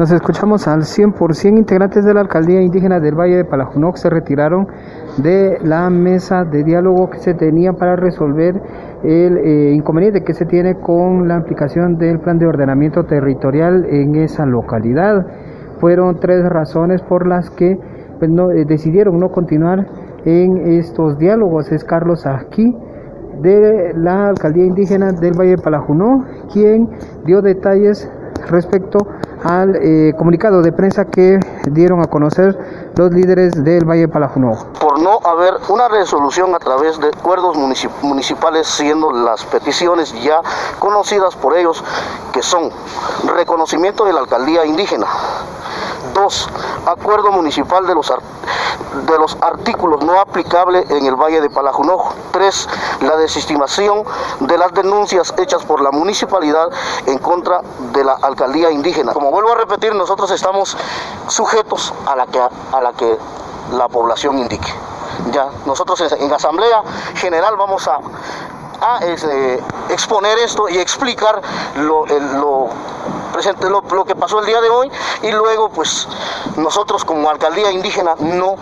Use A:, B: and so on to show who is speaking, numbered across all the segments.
A: Nos escuchamos al 100%. Integrantes de la alcaldía indígena del Valle de Palajunoc se retiraron de la mesa de diálogo que se tenía para resolver el eh, inconveniente que se tiene con la aplicación del plan de ordenamiento territorial en esa localidad. Fueron tres razones por las que pues, eh, decidieron no continuar en estos diálogos. Es Carlos aquí de la alcaldía indígena del Valle de Palajunó, quien dio detalles respecto al eh, comunicado de prensa que dieron a conocer los líderes del Valle de Palajunó.
B: Por no haber una resolución a través de acuerdos municipales, siendo las peticiones ya conocidas por ellos, que son reconocimiento de la alcaldía indígena, dos, acuerdo municipal de los de los artículos no aplicables en el Valle de Palajunojo. Tres, la desestimación de las denuncias hechas por la municipalidad en contra de la alcaldía indígena. Como vuelvo a repetir, nosotros estamos sujetos a la que, a la, que la población indique. Ya, nosotros en Asamblea General vamos a, a este, exponer esto y explicar lo presente, lo, lo, que pasó el día de hoy y luego pues nosotros como alcaldía indígena no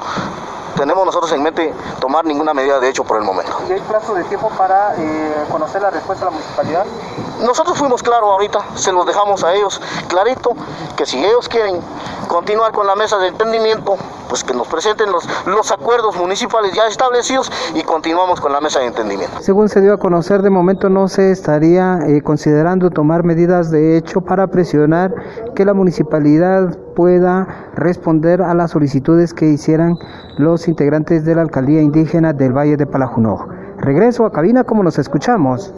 B: tenemos nosotros en mente tomar ninguna medida de hecho por el momento.
A: ¿Y hay plazo de tiempo para eh, conocer la respuesta de la municipalidad?
B: Nosotros fuimos claros ahorita, se los dejamos a ellos clarito, que si ellos quieren continuar con la mesa de entendimiento, pues que nos presenten los, los acuerdos municipales ya establecidos y continuamos con la mesa de entendimiento.
A: Según se dio a conocer, de momento no se estaría eh, considerando tomar medidas de hecho para presionar que la municipalidad pueda responder a las solicitudes que hicieran los integrantes de la alcaldía indígena del Valle de Palajunó. Regreso a cabina como nos escuchamos.